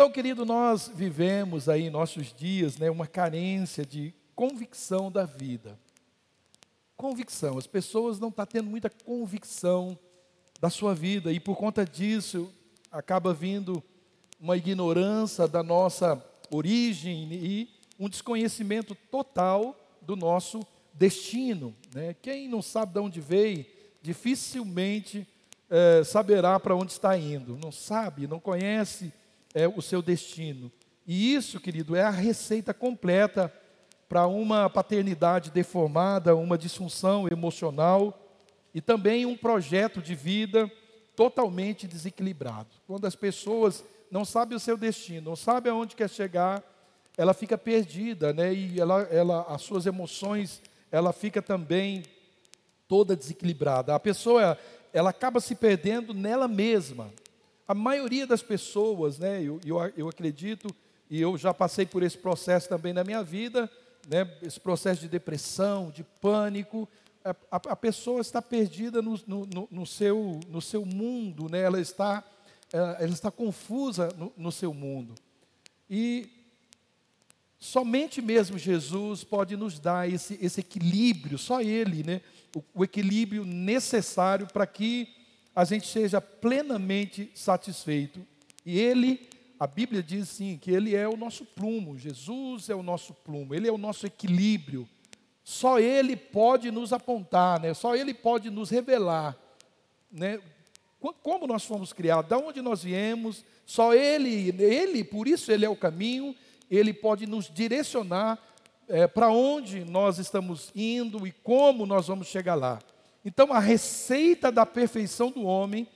Então, querido, nós vivemos aí em nossos dias né, uma carência de convicção da vida. Convicção. As pessoas não estão tá tendo muita convicção da sua vida e por conta disso acaba vindo uma ignorância da nossa origem e um desconhecimento total do nosso destino. Né? Quem não sabe de onde veio, dificilmente é, saberá para onde está indo. Não sabe, não conhece é, o seu destino. E isso, querido, é a receita completa para uma paternidade deformada, uma disfunção emocional e também um projeto de vida totalmente desequilibrado. Quando as pessoas não sabem o seu destino, não sabem aonde quer chegar, ela fica perdida, né? E ela, ela, as suas emoções, ela fica também toda desequilibrada. A pessoa, ela acaba se perdendo nela mesma. A maioria das pessoas, né? Eu, eu, eu acredito e eu já passei por esse processo também na minha vida, né? Esse processo de depressão, de pânico. A, a, a pessoa está perdida no, no, no, seu, no seu mundo, né? Ela está, ela está confusa no, no seu mundo. E Somente mesmo Jesus pode nos dar esse, esse equilíbrio, só Ele, né? O, o equilíbrio necessário para que a gente seja plenamente satisfeito. E Ele, a Bíblia diz sim, que Ele é o nosso plumo, Jesus é o nosso plumo, Ele é o nosso equilíbrio. Só Ele pode nos apontar, né? só Ele pode nos revelar né? como nós fomos criados, de onde nós viemos, só Ele, Ele, por isso Ele é o caminho ele pode nos direcionar é, para onde nós estamos indo e como nós vamos chegar lá. Então, a receita da perfeição do homem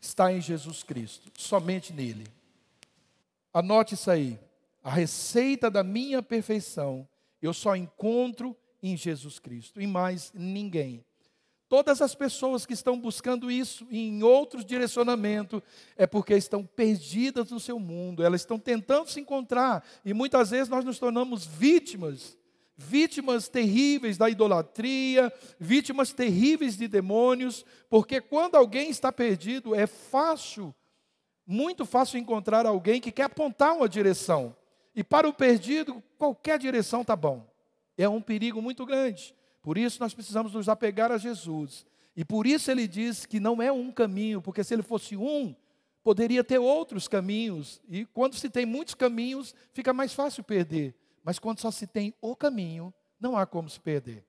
está em Jesus Cristo, somente nele. Anote isso aí. A receita da minha perfeição eu só encontro em Jesus Cristo, em mais ninguém. Todas as pessoas que estão buscando isso em outros direcionamentos é porque estão perdidas no seu mundo, elas estão tentando se encontrar e muitas vezes nós nos tornamos vítimas, vítimas terríveis da idolatria, vítimas terríveis de demônios, porque quando alguém está perdido é fácil, muito fácil encontrar alguém que quer apontar uma direção. E para o perdido, qualquer direção está bom. É um perigo muito grande. Por isso nós precisamos nos apegar a Jesus. E por isso ele diz que não é um caminho, porque se ele fosse um, poderia ter outros caminhos. E quando se tem muitos caminhos, fica mais fácil perder. Mas quando só se tem o caminho, não há como se perder.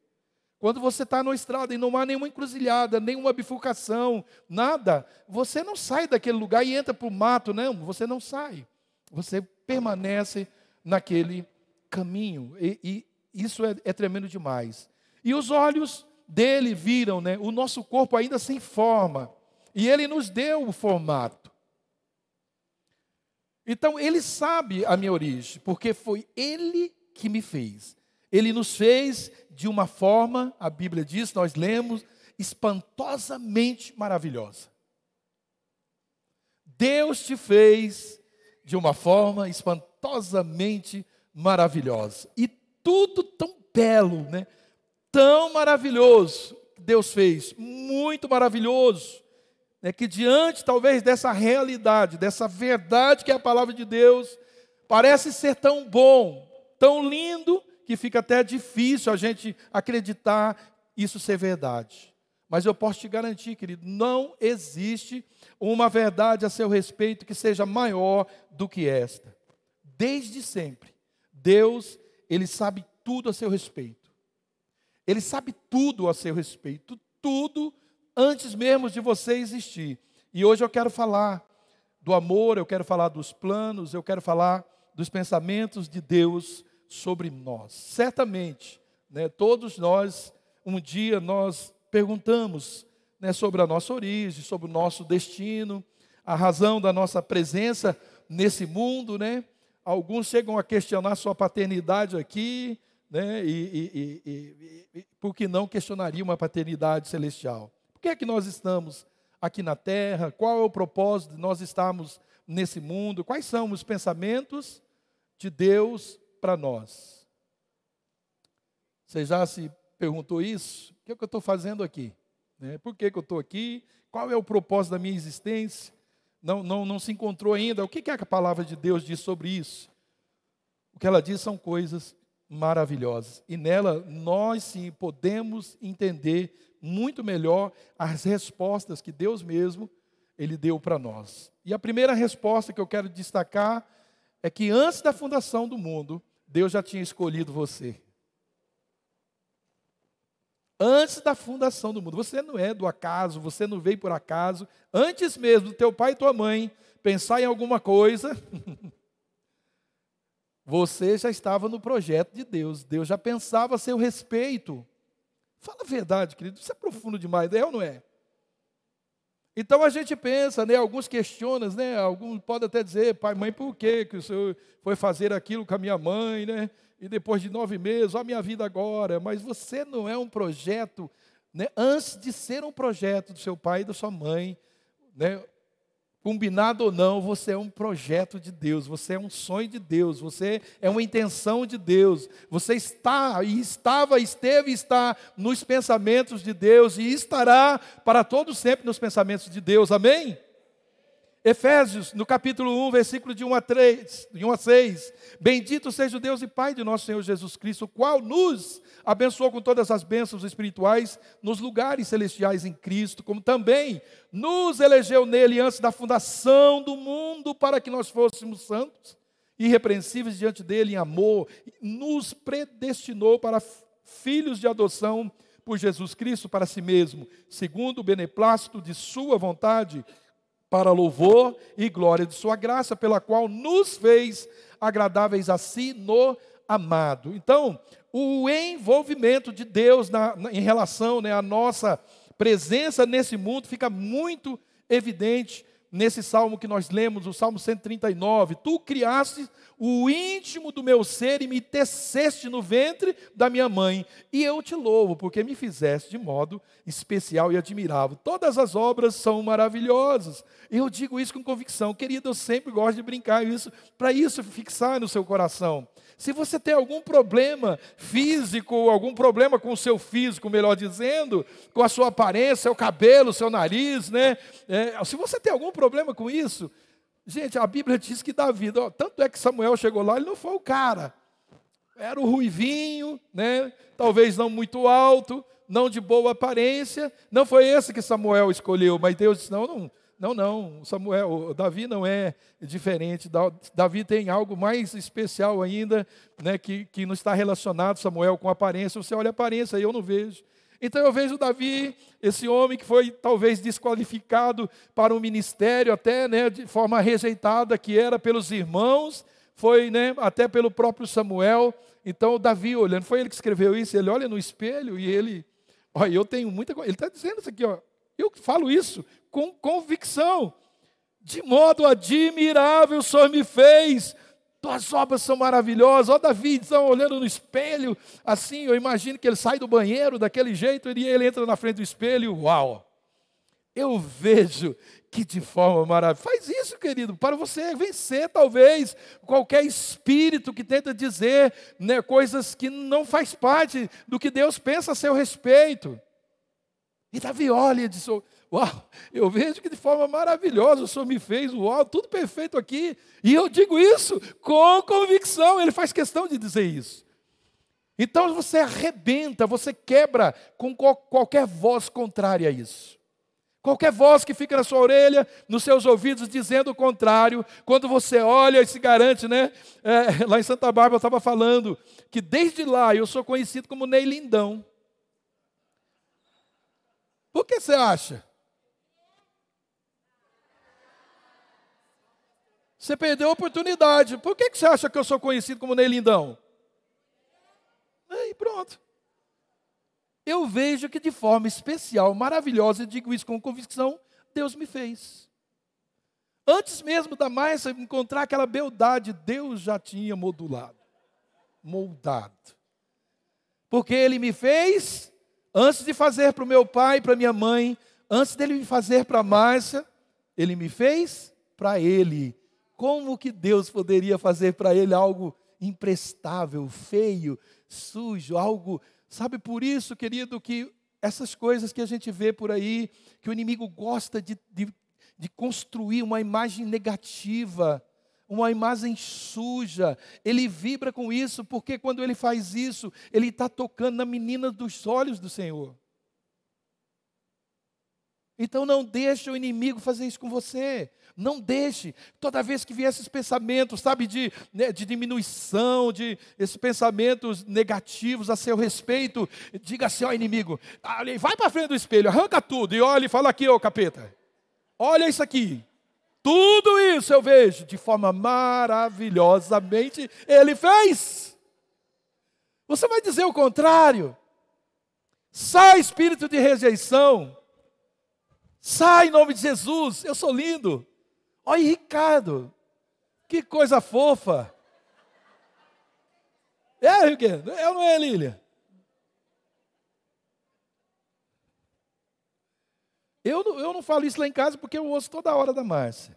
Quando você está na estrada e não há nenhuma encruzilhada, nenhuma bifurcação, nada, você não sai daquele lugar e entra para o mato, não, você não sai. Você permanece naquele caminho. E, e isso é, é tremendo demais. E os olhos dele viram né, o nosso corpo ainda sem forma. E ele nos deu o formato. Então ele sabe a minha origem, porque foi ele que me fez. Ele nos fez de uma forma, a Bíblia diz, nós lemos, espantosamente maravilhosa. Deus te fez de uma forma espantosamente maravilhosa. E tudo tão belo, né? tão maravilhoso que Deus fez, muito maravilhoso, é que diante talvez dessa realidade, dessa verdade que é a palavra de Deus, parece ser tão bom, tão lindo, que fica até difícil a gente acreditar isso ser verdade. Mas eu posso te garantir, querido, não existe uma verdade a seu respeito que seja maior do que esta. Desde sempre, Deus, ele sabe tudo a seu respeito. Ele sabe tudo a seu respeito, tudo antes mesmo de você existir. E hoje eu quero falar do amor, eu quero falar dos planos, eu quero falar dos pensamentos de Deus sobre nós. Certamente, né, todos nós, um dia nós perguntamos né, sobre a nossa origem, sobre o nosso destino, a razão da nossa presença nesse mundo, né? Alguns chegam a questionar sua paternidade aqui, né? E, e, e, e, por que não questionaria uma paternidade celestial? Por que é que nós estamos aqui na terra? Qual é o propósito de nós estarmos nesse mundo? Quais são os pensamentos de Deus para nós? Você já se perguntou isso? O que, é que eu estou fazendo aqui? Né? Por que, que eu estou aqui? Qual é o propósito da minha existência? não, não, não se encontrou ainda. O que, que é que a palavra de Deus diz sobre isso? O que ela diz são coisas maravilhosas. E nela nós sim podemos entender muito melhor as respostas que Deus mesmo ele deu para nós. E a primeira resposta que eu quero destacar é que antes da fundação do mundo, Deus já tinha escolhido você. Antes da fundação do mundo. Você não é do acaso, você não veio por acaso. Antes mesmo do teu pai e tua mãe pensar em alguma coisa, você já estava no projeto de Deus. Deus já pensava a seu respeito. Fala a verdade, querido. Isso é profundo demais, é ou não é? Então a gente pensa, né, alguns questionam, né, alguns podem até dizer, pai, mãe, por que, que o senhor foi fazer aquilo com a minha mãe, né? E depois de nove meses, a minha vida agora. Mas você não é um projeto, né, antes de ser um projeto do seu pai e da sua mãe, né, Combinado ou não, você é um projeto de Deus, você é um sonho de Deus, você é uma intenção de Deus. Você está e estava, esteve e está nos pensamentos de Deus e estará para todo sempre nos pensamentos de Deus. Amém? Efésios, no capítulo 1, versículo de 1 a 3, de 1 a 6. Bendito seja o Deus e Pai de nosso Senhor Jesus Cristo, o qual nos abençoou com todas as bênçãos espirituais nos lugares celestiais em Cristo, como também nos elegeu nele antes da fundação do mundo para que nós fôssemos santos, irrepreensíveis diante dele em amor, nos predestinou para filhos de adoção por Jesus Cristo para si mesmo, segundo o beneplácito de sua vontade, para louvor e glória de Sua graça, pela qual nos fez agradáveis a si no amado. Então, o envolvimento de Deus na, na, em relação né, à nossa presença nesse mundo fica muito evidente nesse salmo que nós lemos, o Salmo 139, tu criaste o íntimo do meu ser e me teceste no ventre da minha mãe, e eu te louvo, porque me fizeste de modo especial e admirável. Todas as obras são maravilhosas. Eu digo isso com convicção, querido, eu sempre gosto de brincar isso, para isso fixar no seu coração. Se você tem algum problema físico, algum problema com o seu físico, melhor dizendo, com a sua aparência, o cabelo, seu nariz, né? É, se você tem algum problema com isso, gente, a Bíblia diz que Davi, ó, tanto é que Samuel chegou lá, ele não foi o cara. Era o ruivinho, né? Talvez não muito alto, não de boa aparência. Não foi esse que Samuel escolheu, mas Deus disse: não, não, não, não, Samuel, Davi não é diferente. Davi tem algo mais especial ainda, né, que, que não está relacionado, Samuel, com aparência. Você olha a aparência e eu não vejo. Então eu vejo Davi, esse homem que foi talvez desqualificado para o ministério, até né, de forma rejeitada, que era pelos irmãos, foi né, até pelo próprio Samuel. Então Davi olhando, foi ele que escreveu isso, ele olha no espelho e ele, olha, eu tenho muita coisa. Ele está dizendo isso aqui, ó, eu falo isso com convicção. De modo admirável o Senhor me fez. Tuas obras são maravilhosas. Ó, Davi, estão olhando no espelho, assim, eu imagino que ele sai do banheiro daquele jeito e ele entra na frente do espelho, uau! Eu vejo que de forma maravilhosa. Faz isso, querido, para você vencer, talvez, qualquer espírito que tenta dizer né, coisas que não faz parte do que Deus pensa a seu respeito. E Davi olha e diz: Uau, eu vejo que de forma maravilhosa o Senhor me fez, uau, tudo perfeito aqui. E eu digo isso com convicção, ele faz questão de dizer isso. Então você arrebenta, você quebra com qualquer voz contrária a isso. Qualquer voz que fica na sua orelha, nos seus ouvidos, dizendo o contrário, quando você olha e se garante, né? É, lá em Santa Bárbara eu estava falando que desde lá eu sou conhecido como Ney Lindão. Por que você acha? Você perdeu a oportunidade. Por que você acha que eu sou conhecido como Ney Lindão? Aí pronto. Eu vejo que de forma especial, maravilhosa, e digo isso com convicção, Deus me fez. Antes mesmo da Maia encontrar aquela beldade, Deus já tinha modulado, moldado. Porque Ele me fez Antes de fazer para o meu pai e para minha mãe, antes dele me fazer para a Márcia, ele me fez para ele. Como que Deus poderia fazer para ele algo imprestável, feio, sujo, algo. Sabe por isso, querido, que essas coisas que a gente vê por aí, que o inimigo gosta de, de de construir uma imagem negativa, uma imagem suja. Ele vibra com isso, porque quando ele faz isso, ele está tocando na menina dos olhos do Senhor. Então não deixe o inimigo fazer isso com você. Não deixe. Toda vez que vier esses pensamentos, sabe, de, né, de diminuição, de esses pensamentos negativos a seu respeito, diga assim ao inimigo: vai para frente do espelho, arranca tudo e olha e fala aqui, ô capeta. Olha isso aqui. Tudo isso eu vejo de forma maravilhosamente ele fez. Você vai dizer o contrário. Sai espírito de rejeição. Sai em nome de Jesus. Eu sou lindo. Olha, Ricardo. Que coisa fofa. É, Ricardo? É ou não é, Lília? Eu, eu não falo isso lá em casa porque eu ouço toda hora da Márcia.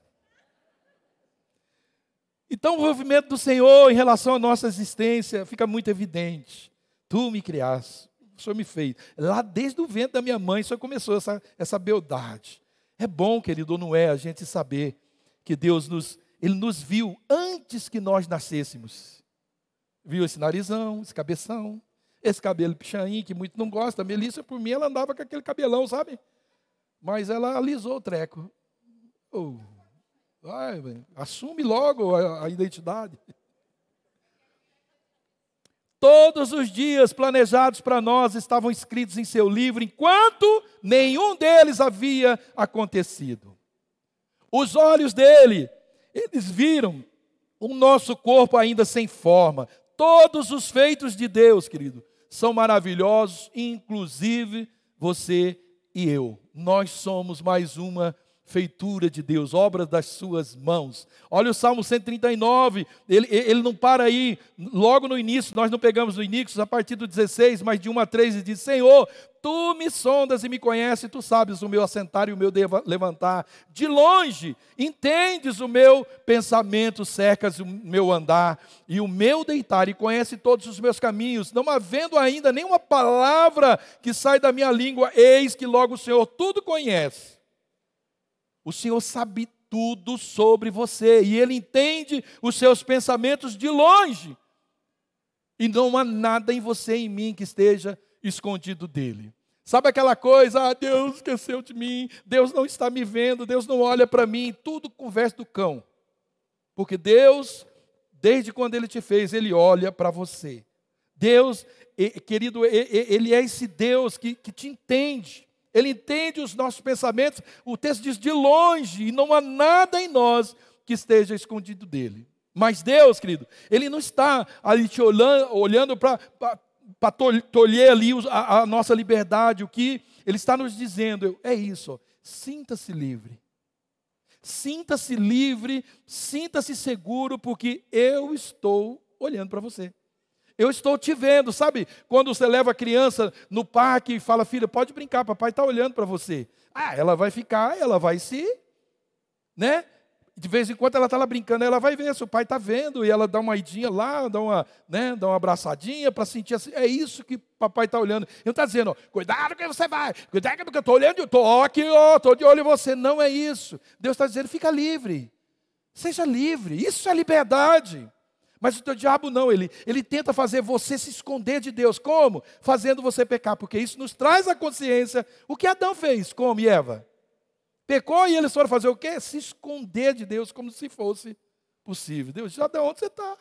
Então, o movimento do Senhor em relação à nossa existência fica muito evidente. Tu me criaste, o Senhor me fez. Lá desde o ventre da minha mãe, só começou essa, essa beldade. É bom, querido, não é, a gente saber que Deus nos, Ele nos viu antes que nós nascêssemos. Viu esse narizão, esse cabeção, esse cabelo pichain, que muito não gosta. A Melissa, por mim, ela andava com aquele cabelão, sabe? Mas ela alisou o treco. Oh, vai, assume logo a, a identidade. Todos os dias planejados para nós estavam escritos em seu livro, enquanto nenhum deles havia acontecido. Os olhos dele, eles viram o nosso corpo ainda sem forma. Todos os feitos de Deus, querido, são maravilhosos, inclusive você e eu. Nós somos mais uma feitura de Deus, obra das suas mãos. Olha o Salmo 139, ele, ele não para aí, logo no início, nós não pegamos no início, a partir do 16, mas de 1 a 3, ele diz: Senhor, tu me sondas e me conheces, tu sabes o meu assentar e o meu levantar. De longe, entendes o meu pensamento, cercas o meu andar e o meu deitar, e conhece todos os meus caminhos, não havendo ainda nenhuma palavra que sai da minha língua, eis que logo o Senhor tudo conhece. O Senhor sabe tudo sobre você e Ele entende os seus pensamentos de longe. E não há nada em você e em mim que esteja escondido dele. Sabe aquela coisa, ah, Deus esqueceu de mim, Deus não está me vendo, Deus não olha para mim, tudo conversa do cão. Porque Deus, desde quando Ele te fez, Ele olha para você. Deus, querido, Ele é esse Deus que, que te entende. Ele entende os nossos pensamentos. O texto diz de longe, e não há nada em nós que esteja escondido dele. Mas Deus, querido, Ele não está ali te olhando, olhando para tolher ali a, a, nossa liberdade. O que Ele está nos dizendo é isso: sinta-se livre. Sinta-se livre, sinta-se seguro, porque eu estou olhando para você. Eu estou te vendo, sabe? Quando você leva a criança no parque e fala, filha, pode brincar, papai está olhando para você. Ah, ela vai ficar, ela vai se, né? De vez em quando ela está lá brincando, ela vai ver se o pai está vendo, e ela dá uma idinha lá, dá uma, né, dá uma abraçadinha para sentir assim. É isso que papai está olhando. Ele está dizendo, ó, cuidado que você vai, cuidado que eu estou olhando, eu estou aqui, estou de olho em você. Não é isso. Deus está dizendo, fica livre. Seja livre. Isso é liberdade. Mas o teu diabo não, ele, ele tenta fazer você se esconder de Deus. Como? Fazendo você pecar, porque isso nos traz a consciência. O que Adão fez, como e Eva? Pecou e eles foram fazer o quê? Se esconder de Deus como se fosse possível. Deus disse, Adão, onde você está?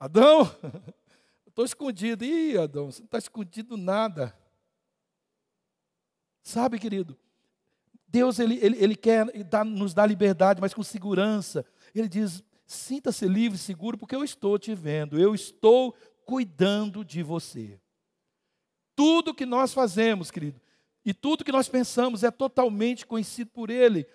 Adão, estou escondido. Ih, Adão, você não está escondido nada. Sabe, querido, Deus ele, ele, ele quer nos dar liberdade, mas com segurança. Ele diz: Sinta-se livre, seguro, porque eu estou te vendo, eu estou cuidando de você. Tudo que nós fazemos, querido, e tudo que nós pensamos é totalmente conhecido por Ele.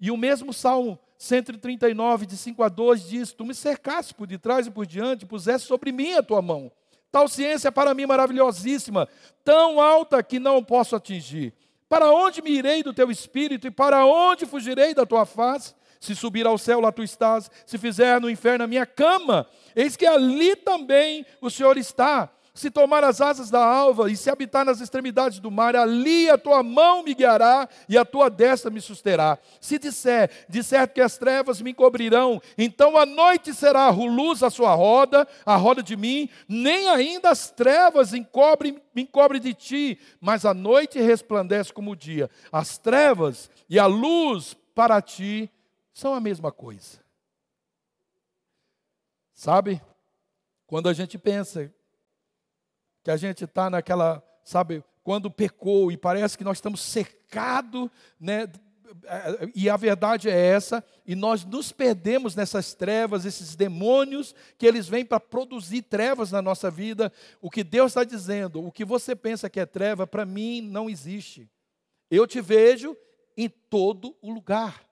E o mesmo Salmo 139, de 5 a 2, diz: Tu me cercaste por detrás e por diante, puseste sobre mim a tua mão. Tal ciência é para mim maravilhosíssima, tão alta que não posso atingir. Para onde me irei do teu espírito e para onde fugirei da tua face? Se subir ao céu, lá tu estás. Se fizer no inferno a minha cama, eis que ali também o Senhor está. se tomar as asas da alva e se habitar nas extremidades do mar, ali a tua mão me guiará e a tua destra me susterá. Se disser, disser que as trevas me cobrirão, então a noite será luz a sua roda, a roda de mim, nem ainda as trevas encobrem, me encobrem de ti, mas a noite resplandece como o dia. As trevas e a luz para ti são a mesma coisa. Sabe? Quando a gente pensa que a gente está naquela, sabe, quando pecou e parece que nós estamos cercados, né? E a verdade é essa, e nós nos perdemos nessas trevas, esses demônios que eles vêm para produzir trevas na nossa vida. O que Deus está dizendo, o que você pensa que é treva, para mim não existe. Eu te vejo em todo o lugar.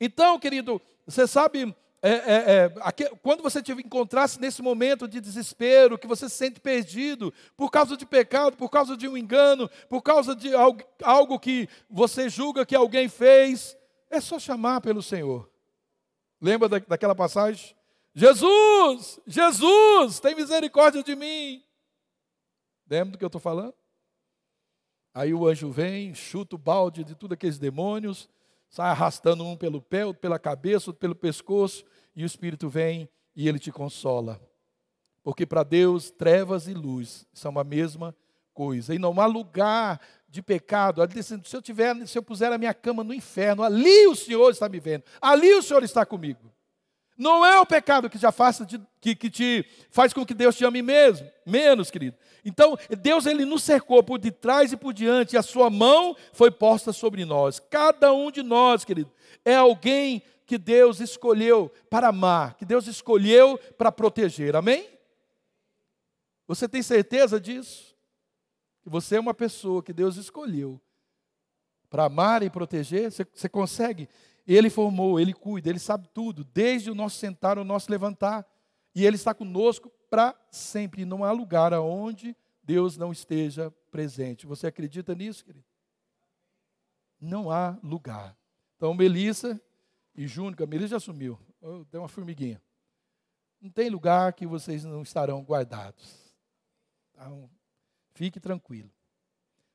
Então, querido, você sabe, é, é, é, aqui, quando você te encontrasse nesse momento de desespero, que você se sente perdido por causa de pecado, por causa de um engano, por causa de algo, algo que você julga que alguém fez, é só chamar pelo Senhor. Lembra da, daquela passagem? Jesus, Jesus, tem misericórdia de mim. Lembra do que eu estou falando? Aí o anjo vem, chuta o balde de tudo aqueles demônios, sai arrastando um pelo pé, outro pela cabeça, outro pelo pescoço, e o Espírito vem e ele te consola. Porque para Deus, trevas e luz são a mesma coisa. E não há lugar de pecado. Ele disse, se eu tiver, se eu puser a minha cama no inferno, ali o Senhor está me vendo, ali o Senhor está comigo. Não é o pecado que te afasta, de, que, que te faz com que Deus te ame mesmo, menos, querido. Então, Deus ele nos cercou por detrás e por diante, e a sua mão foi posta sobre nós. Cada um de nós, querido, é alguém que Deus escolheu para amar, que Deus escolheu para proteger. Amém? Você tem certeza disso? Que você é uma pessoa que Deus escolheu para amar e proteger? Você, você consegue ele formou, Ele cuida, Ele sabe tudo, desde o nosso sentar ao nosso levantar. E Ele está conosco para sempre. Não há lugar aonde Deus não esteja presente. Você acredita nisso, querido? Não há lugar. Então, Melissa e Júnior, Melissa já sumiu. Tem uma formiguinha. Não tem lugar que vocês não estarão guardados. Então, fique tranquilo.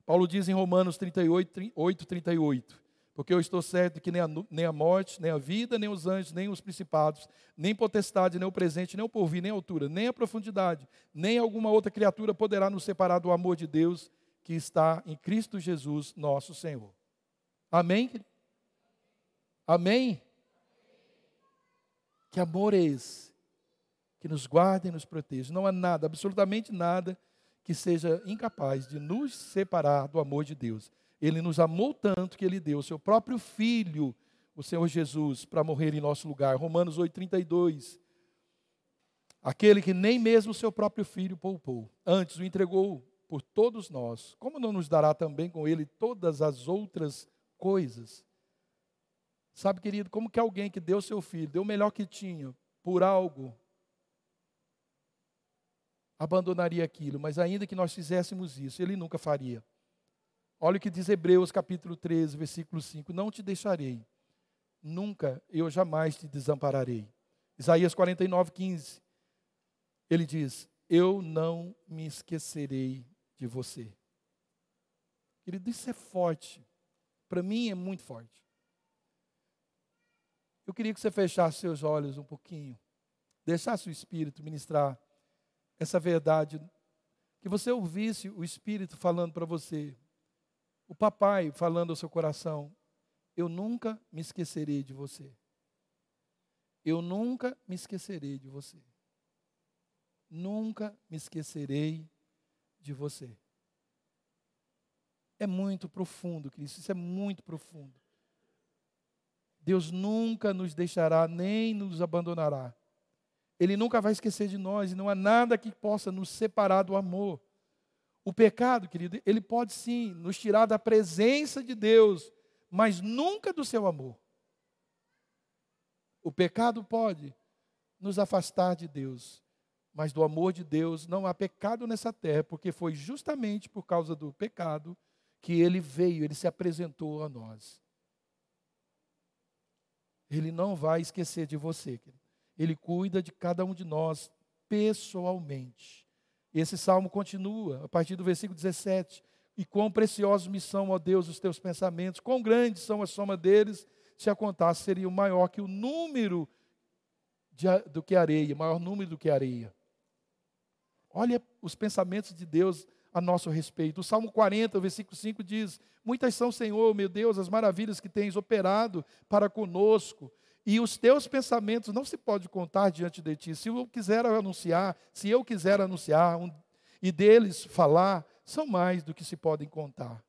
Paulo diz em Romanos 38, 8, 38. Porque eu estou certo que nem a, nem a morte, nem a vida, nem os anjos, nem os principados, nem potestade, nem o presente, nem o porvir, nem a altura, nem a profundidade, nem alguma outra criatura poderá nos separar do amor de Deus que está em Cristo Jesus, nosso Senhor. Amém? Amém? Que amor é esse? Que nos guarda e nos proteja. Não há nada, absolutamente nada, que seja incapaz de nos separar do amor de Deus. Ele nos amou tanto que ele deu o seu próprio filho, o Senhor Jesus, para morrer em nosso lugar. Romanos 8:32. Aquele que nem mesmo o seu próprio filho poupou, antes o entregou por todos nós, como não nos dará também com ele todas as outras coisas? Sabe, querido, como que alguém que deu seu filho, deu o melhor que tinha, por algo, abandonaria aquilo, mas ainda que nós fizéssemos isso, ele nunca faria. Olha o que diz Hebreus capítulo 13, versículo 5: Não te deixarei, nunca eu jamais te desampararei. Isaías 49, 15. Ele diz: Eu não me esquecerei de você. Querido, isso é forte. Para mim é muito forte. Eu queria que você fechasse seus olhos um pouquinho, deixasse o Espírito ministrar essa verdade, que você ouvisse o Espírito falando para você. O papai falando ao seu coração: Eu nunca me esquecerei de você. Eu nunca me esquecerei de você. Nunca me esquecerei de você. É muito profundo, Cristo, isso é muito profundo. Deus nunca nos deixará nem nos abandonará. Ele nunca vai esquecer de nós e não há nada que possa nos separar do amor. O pecado, querido, ele pode sim nos tirar da presença de Deus, mas nunca do seu amor. O pecado pode nos afastar de Deus, mas do amor de Deus não há pecado nessa terra, porque foi justamente por causa do pecado que ele veio, ele se apresentou a nós. Ele não vai esquecer de você, querido. ele cuida de cada um de nós pessoalmente. Esse salmo continua, a partir do versículo 17. E quão preciosos me são, ó Deus, os teus pensamentos, quão grandes são a soma deles, se a contasse, seria maior que o número de, do que areia, maior número do que areia. Olha os pensamentos de Deus a nosso respeito. O Salmo 40, versículo 5 diz: Muitas são, Senhor, meu Deus, as maravilhas que tens operado para conosco. E os teus pensamentos não se pode contar diante de ti. Se eu quiser anunciar, se eu quiser anunciar um, e deles falar, são mais do que se podem contar.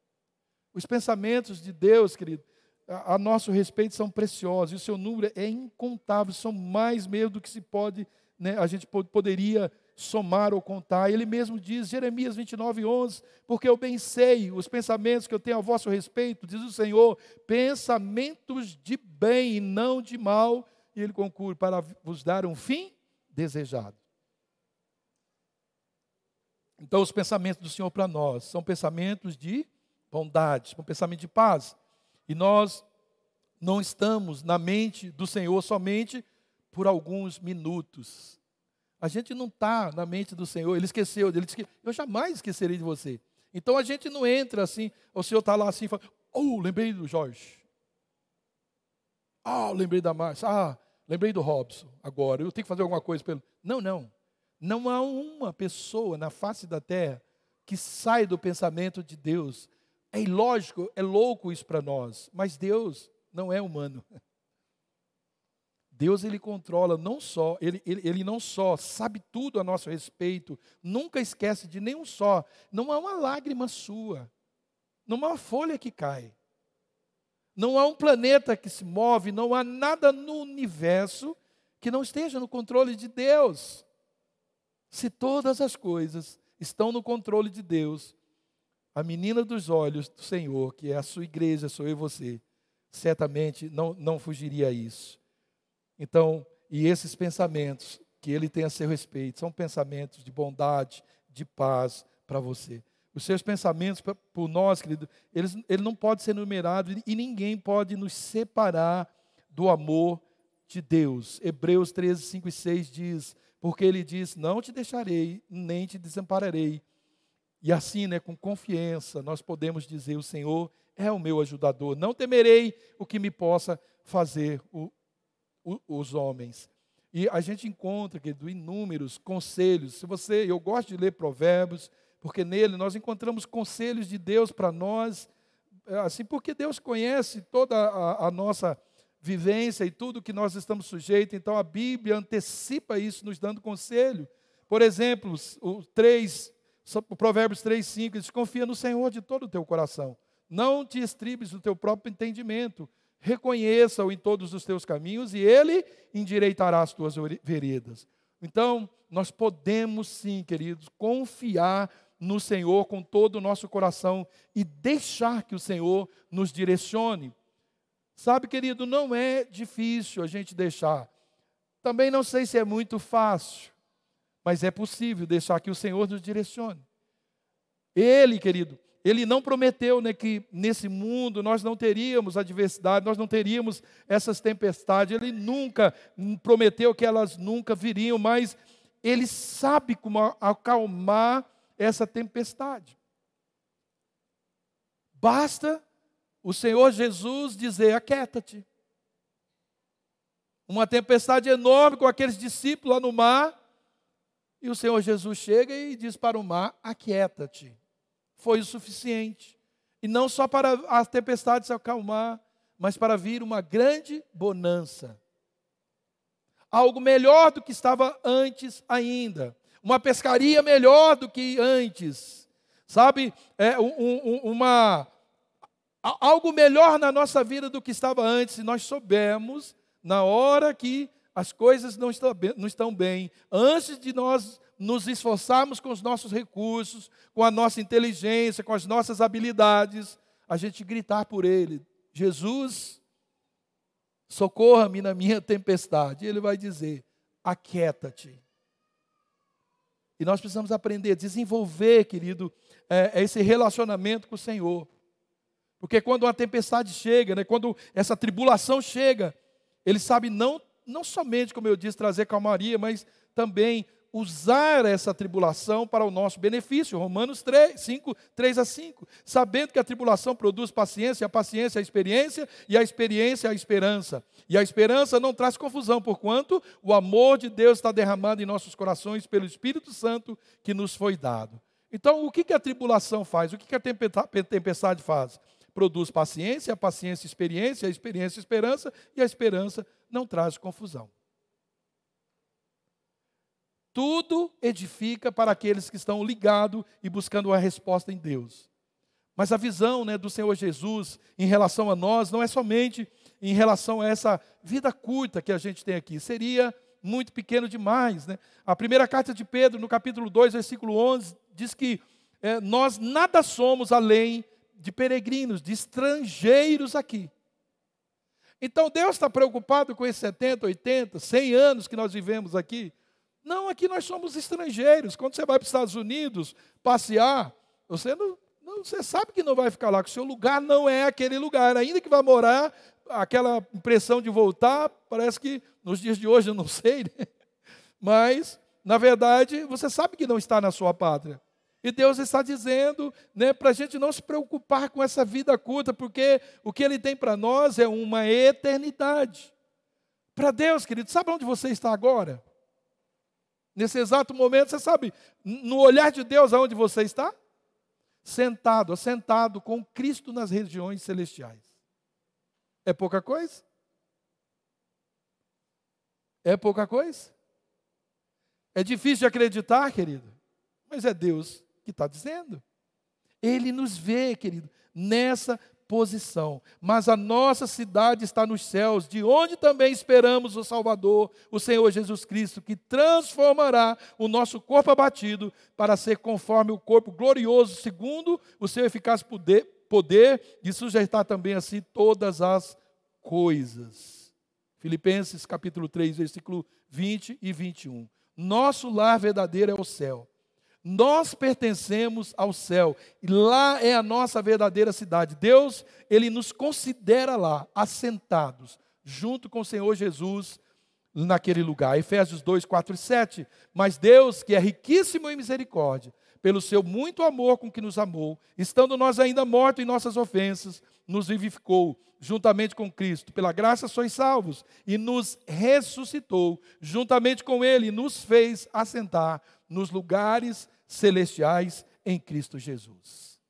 Os pensamentos de Deus, querido, a, a nosso respeito são preciosos, e o seu número é incontável, são mais mesmo do que se pode, né, a gente poderia somar ou contar. Ele mesmo diz, Jeremias 29, 11, porque eu bem sei os pensamentos que eu tenho a vosso respeito, diz o Senhor, pensamentos de bem e não de mal, e ele conclui, para vos dar um fim desejado. Então, os pensamentos do Senhor para nós são pensamentos de bondade, são pensamentos de paz. E nós não estamos na mente do Senhor somente por alguns minutos. A gente não está na mente do Senhor, ele esqueceu, ele disse que eu jamais esquecerei de você. Então a gente não entra assim, o Senhor está lá assim e fala, oh, lembrei do Jorge. Ah, lembrei da Márcia. Ah, lembrei do Robson agora. Eu tenho que fazer alguma coisa pelo. Não, não. Não há uma pessoa na face da terra que sai do pensamento de Deus. É ilógico, é louco isso para nós, mas Deus não é humano. Deus ele controla não só, ele, ele, ele não só sabe tudo a nosso respeito, nunca esquece de nenhum só, não há uma lágrima sua, não há uma folha que cai, não há um planeta que se move, não há nada no universo que não esteja no controle de Deus. Se todas as coisas estão no controle de Deus, a menina dos olhos do Senhor, que é a sua igreja, sou eu e você, certamente não, não fugiria a isso. Então, e esses pensamentos que ele tem a seu respeito são pensamentos de bondade, de paz para você. Os seus pensamentos por nós, querido, eles, ele não pode ser numerado e ninguém pode nos separar do amor de Deus. Hebreus 13, 5 e 6 diz: Porque ele diz: Não te deixarei, nem te desampararei. E assim, né, com confiança, nós podemos dizer: O Senhor é o meu ajudador. Não temerei o que me possa fazer o, os homens. E a gente encontra, querido, inúmeros conselhos. Se você, eu gosto de ler Provérbios, porque nele nós encontramos conselhos de Deus para nós, é, assim, porque Deus conhece toda a, a nossa vivência e tudo que nós estamos sujeitos, então a Bíblia antecipa isso, nos dando conselho. Por exemplo, o 3, o Provérbios 3, 5, diz: confia no Senhor de todo o teu coração, não te estribes do teu próprio entendimento, reconheça-o em todos os teus caminhos e ele endireitará as tuas veredas. Então, nós podemos sim, queridos, confiar no Senhor com todo o nosso coração e deixar que o Senhor nos direcione. Sabe, querido, não é difícil a gente deixar. Também não sei se é muito fácil, mas é possível deixar que o Senhor nos direcione. Ele, querido, ele não prometeu né, que nesse mundo nós não teríamos adversidade, nós não teríamos essas tempestades. Ele nunca prometeu que elas nunca viriam, mas ele sabe como acalmar essa tempestade. Basta o Senhor Jesus dizer: aquieta-te. Uma tempestade enorme com aqueles discípulos lá no mar, e o Senhor Jesus chega e diz para o mar: aquieta-te foi o suficiente. E não só para a tempestade se acalmar, mas para vir uma grande bonança. Algo melhor do que estava antes ainda. Uma pescaria melhor do que antes. Sabe, é um, um, uma, algo melhor na nossa vida do que estava antes, se nós soubermos, na hora que as coisas não estão bem, antes de nós nos esforçarmos com os nossos recursos, com a nossa inteligência, com as nossas habilidades, a gente gritar por Ele: Jesus, socorra-me na minha tempestade. Ele vai dizer: aquieta-te. E nós precisamos aprender, desenvolver, querido, é, é, esse relacionamento com o Senhor. Porque quando uma tempestade chega, né, quando essa tribulação chega, Ele sabe não, não somente, como eu disse, trazer calmaria, mas também usar essa tribulação para o nosso benefício. Romanos 3, 5, 3 a 5. Sabendo que a tribulação produz paciência, a paciência a experiência, e a experiência a esperança. E a esperança não traz confusão, porquanto o amor de Deus está derramado em nossos corações pelo Espírito Santo que nos foi dado. Então, o que a tribulação faz? O que a tempestade faz? Produz paciência, a paciência experiência, a experiência esperança, e a esperança não traz confusão. Tudo edifica para aqueles que estão ligados e buscando uma resposta em Deus. Mas a visão né, do Senhor Jesus em relação a nós não é somente em relação a essa vida curta que a gente tem aqui. Seria muito pequeno demais. Né? A primeira carta de Pedro, no capítulo 2, versículo 11, diz que é, nós nada somos além de peregrinos, de estrangeiros aqui. Então Deus está preocupado com esses 70, 80, 100 anos que nós vivemos aqui? Não, aqui nós somos estrangeiros. Quando você vai para os Estados Unidos passear, você não, não, você sabe que não vai ficar lá, que o seu lugar não é aquele lugar. Ainda que vai morar, aquela impressão de voltar, parece que nos dias de hoje eu não sei, né? mas na verdade você sabe que não está na sua pátria. E Deus está dizendo né, para a gente não se preocupar com essa vida curta, porque o que Ele tem para nós é uma eternidade. Para Deus, querido, sabe onde você está agora? Nesse exato momento, você sabe, no olhar de Deus, aonde você está? Sentado, assentado com Cristo nas regiões celestiais. É pouca coisa? É pouca coisa? É difícil de acreditar, querido, mas é Deus que está dizendo. Ele nos vê, querido, nessa posição. Mas a nossa cidade está nos céus, de onde também esperamos o Salvador, o Senhor Jesus Cristo, que transformará o nosso corpo abatido para ser conforme o corpo glorioso, segundo o seu eficaz poder, poder de sujeitar também assim todas as coisas. Filipenses capítulo 3, versículo 20 e 21. Nosso lar verdadeiro é o céu nós pertencemos ao céu e lá é a nossa verdadeira cidade. Deus, ele nos considera lá, assentados, junto com o Senhor Jesus naquele lugar. Efésios 2, 4 e 7. Mas Deus, que é riquíssimo em misericórdia, pelo seu muito amor com que nos amou, estando nós ainda mortos em nossas ofensas, nos vivificou juntamente com Cristo. Pela graça sois salvos e nos ressuscitou juntamente com ele e nos fez assentar nos lugares celestiais em Cristo Jesus.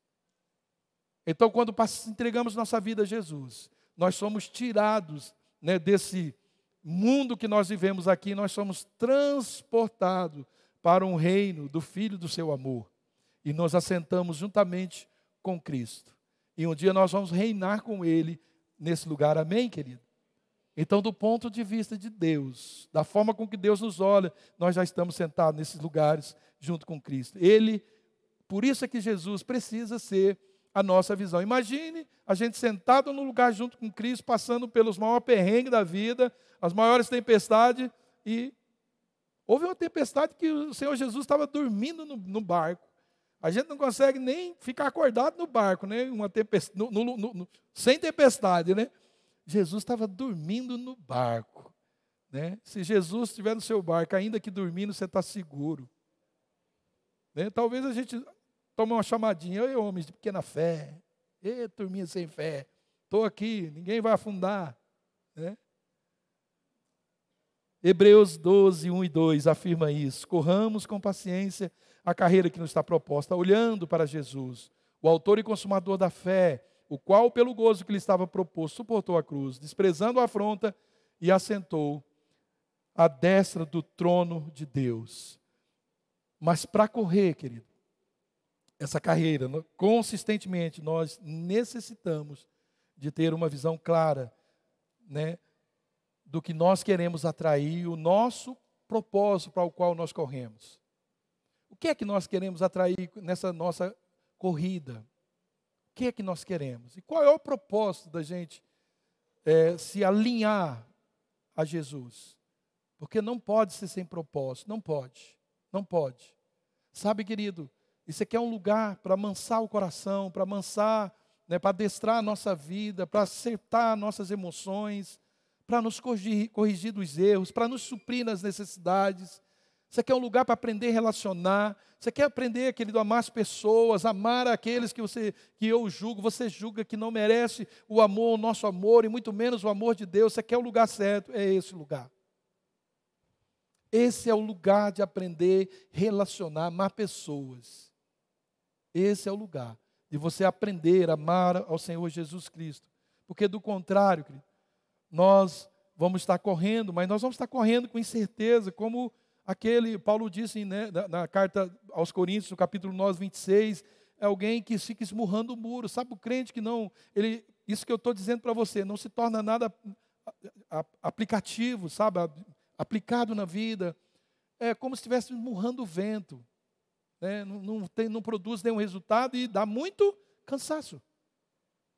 Então, quando entregamos nossa vida a Jesus, nós somos tirados né, desse mundo que nós vivemos aqui, nós somos transportados para um reino do Filho do seu amor. E nos assentamos juntamente com Cristo. E um dia nós vamos reinar com Ele nesse lugar. Amém, querido? Então, do ponto de vista de Deus, da forma com que Deus nos olha, nós já estamos sentados nesses lugares junto com Cristo. Ele, por isso é que Jesus precisa ser a nossa visão. Imagine a gente sentado no lugar junto com Cristo, passando pelos maiores perrengues da vida, as maiores tempestades, e houve uma tempestade que o Senhor Jesus estava dormindo no, no barco. A gente não consegue nem ficar acordado no barco, né? Uma tempestade, no, no, sem tempestade, né? Jesus estava dormindo no barco. Né? Se Jesus estiver no seu barco, ainda que dormindo, você está seguro. Né? Talvez a gente tome uma chamadinha, oi homens de pequena fé, ei turminha sem fé, estou aqui, ninguém vai afundar. Né? Hebreus 12, 1 e 2 afirma isso. Corramos com paciência a carreira que nos está proposta, olhando para Jesus, o autor e consumador da fé, o qual, pelo gozo que lhe estava proposto, suportou a cruz, desprezando a afronta e assentou à destra do trono de Deus. Mas para correr, querido, essa carreira, consistentemente, nós necessitamos de ter uma visão clara, né, do que nós queremos atrair, o nosso propósito para o qual nós corremos. O que é que nós queremos atrair nessa nossa corrida? Que é que nós queremos? E qual é o propósito da gente é, se alinhar a Jesus? Porque não pode ser sem propósito, não pode. Não pode. Sabe, querido, isso aqui é um lugar para amansar o coração, para amansar, né, para adestrar a nossa vida, para acertar nossas emoções, para nos corrigir, corrigir dos erros, para nos suprir nas necessidades. Você quer um lugar para aprender a relacionar? Você quer aprender, querido, a amar as pessoas, amar aqueles que você que eu julgo, você julga que não merece o amor, o nosso amor e muito menos o amor de Deus. Você quer o lugar certo? É esse lugar. Esse é o lugar de aprender a relacionar, amar pessoas. Esse é o lugar de você aprender a amar ao Senhor Jesus Cristo. Porque do contrário, querido, nós vamos estar correndo, mas nós vamos estar correndo com incerteza, como aquele, Paulo disse né, na, na, carta aos Coríntios, no capítulo 9, 26, é alguém que fica esmurrando o muro. Sabe o crente que não, ele, isso que eu estou dizendo para você, não se torna nada aplicativo, sabe, aplicado na vida. É como se estivesse esmurrando o vento. Né? Não, não, tem, não produz nenhum resultado e dá muito cansaço.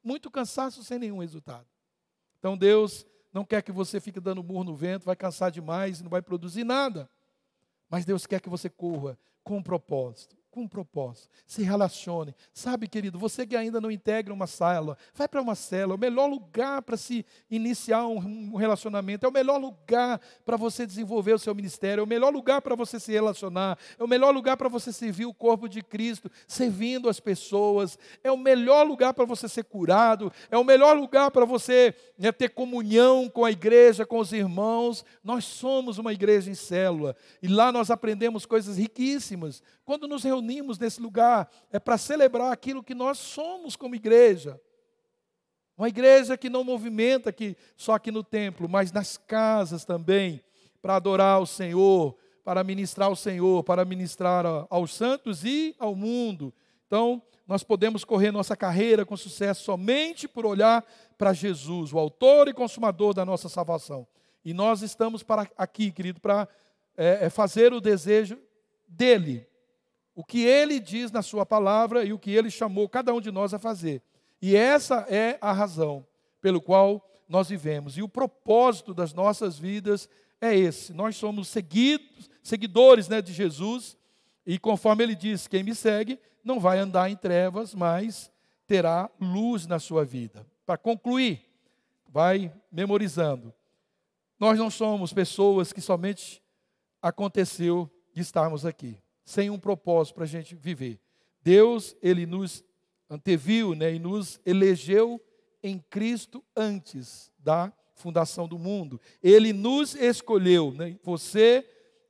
Muito cansaço sem nenhum resultado. Então Deus não quer que você fique dando murro no vento, vai cansar demais e não vai produzir nada. Mas Deus quer que você corra com um propósito com um propósito. Se relacione. Sabe, querido, você que ainda não integra uma célula, vai para uma. É o melhor lugar para se iniciar um relacionamento. É o melhor lugar para você desenvolver o seu ministério. É o melhor lugar para você se relacionar. É o melhor lugar para você servir o corpo de Cristo, servindo as pessoas. É o melhor lugar para você ser curado. É o melhor lugar para você né, ter comunhão com a igreja, com os irmãos. Nós somos uma igreja em célula. E lá nós aprendemos coisas riquíssimas. Quando nos reunimos, reunimos nesse lugar é para celebrar aquilo que nós somos como igreja. Uma igreja que não movimenta aqui, só aqui no templo, mas nas casas também, para adorar o Senhor, para ministrar ao Senhor, para ministrar aos santos e ao mundo. Então, nós podemos correr nossa carreira com sucesso somente por olhar para Jesus, o autor e consumador da nossa salvação. E nós estamos para aqui, querido, para é, é fazer o desejo dele, o que ele diz na sua palavra e o que ele chamou cada um de nós a fazer. E essa é a razão pelo qual nós vivemos. E o propósito das nossas vidas é esse. Nós somos seguidos, seguidores né, de Jesus, e conforme ele diz, quem me segue não vai andar em trevas, mas terá luz na sua vida. Para concluir, vai memorizando. Nós não somos pessoas que somente aconteceu de estarmos aqui sem um propósito para a gente viver. Deus, Ele nos anteviu né, e nos elegeu em Cristo antes da fundação do mundo. Ele nos escolheu. Né? Você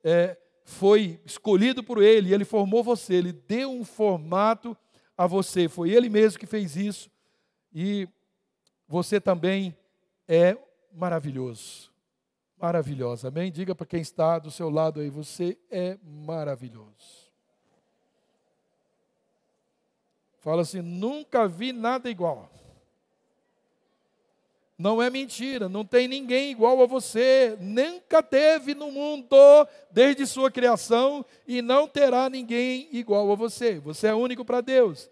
é, foi escolhido por Ele, Ele formou você, Ele deu um formato a você. Foi Ele mesmo que fez isso. E você também é maravilhoso maravilhosa. Amém? Diga para quem está do seu lado aí, você é maravilhoso. Fala assim: nunca vi nada igual. Não é mentira, não tem ninguém igual a você, nunca teve no mundo desde sua criação e não terá ninguém igual a você. Você é único para Deus.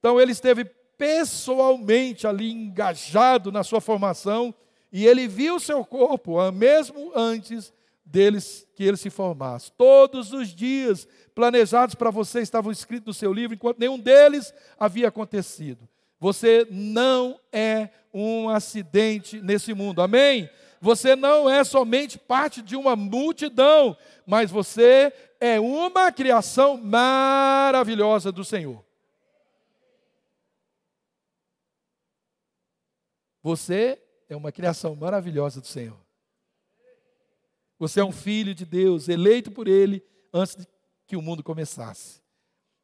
Então ele esteve pessoalmente ali engajado na sua formação e ele viu o seu corpo, ah, mesmo antes deles que ele se formasse. Todos os dias planejados para você estavam escritos no seu livro, enquanto nenhum deles havia acontecido. Você não é um acidente nesse mundo. Amém? Você não é somente parte de uma multidão, mas você é uma criação maravilhosa do Senhor. Você é uma criação maravilhosa do Senhor. Você é um filho de Deus, eleito por Ele antes que o mundo começasse.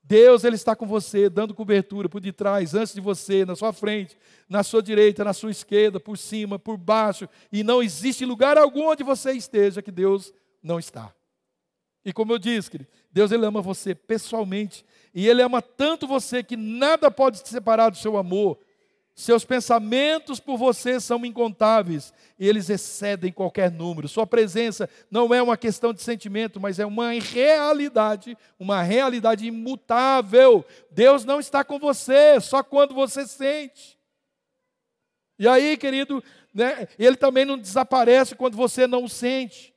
Deus ele está com você, dando cobertura por detrás, antes de você, na sua frente, na sua direita, na sua esquerda, por cima, por baixo, e não existe lugar algum onde você esteja que Deus não está. E como eu disse, querido, Deus ele ama você pessoalmente, e ele ama tanto você que nada pode te separar do seu amor. Seus pensamentos por você são incontáveis e eles excedem qualquer número. Sua presença não é uma questão de sentimento, mas é uma realidade, uma realidade imutável. Deus não está com você só quando você sente. E aí, querido, né, ele também não desaparece quando você não sente.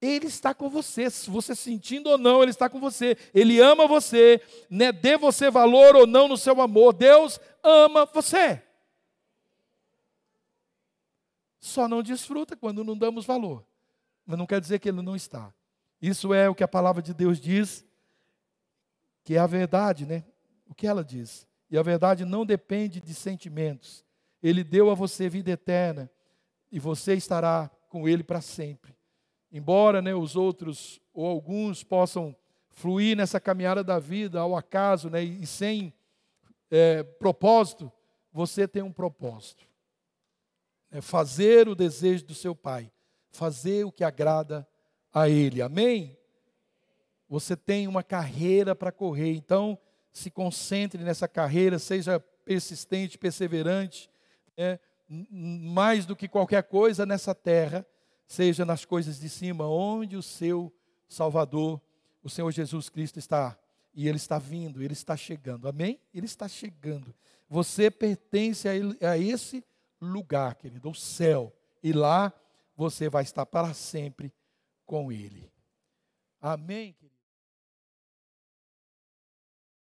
Ele está com você, se você sentindo ou não, Ele está com você. Ele ama você, né? dê você valor ou não no seu amor. Deus ama você. Só não desfruta quando não damos valor. Mas não quer dizer que Ele não está. Isso é o que a palavra de Deus diz, que é a verdade, né? O que ela diz. E a verdade não depende de sentimentos. Ele deu a você vida eterna e você estará com ele para sempre. Embora né, os outros ou alguns possam fluir nessa caminhada da vida ao acaso né, e sem é, propósito, você tem um propósito. É fazer o desejo do seu Pai, fazer o que agrada a Ele. Amém? Você tem uma carreira para correr, então se concentre nessa carreira, seja persistente, perseverante, né? mais do que qualquer coisa nessa terra, seja nas coisas de cima, onde o seu Salvador, o Senhor Jesus Cristo está. E Ele está vindo, Ele está chegando. Amém? Ele está chegando. Você pertence a, a esse lugar, querido, o céu. E lá você vai estar para sempre com Ele. Amém?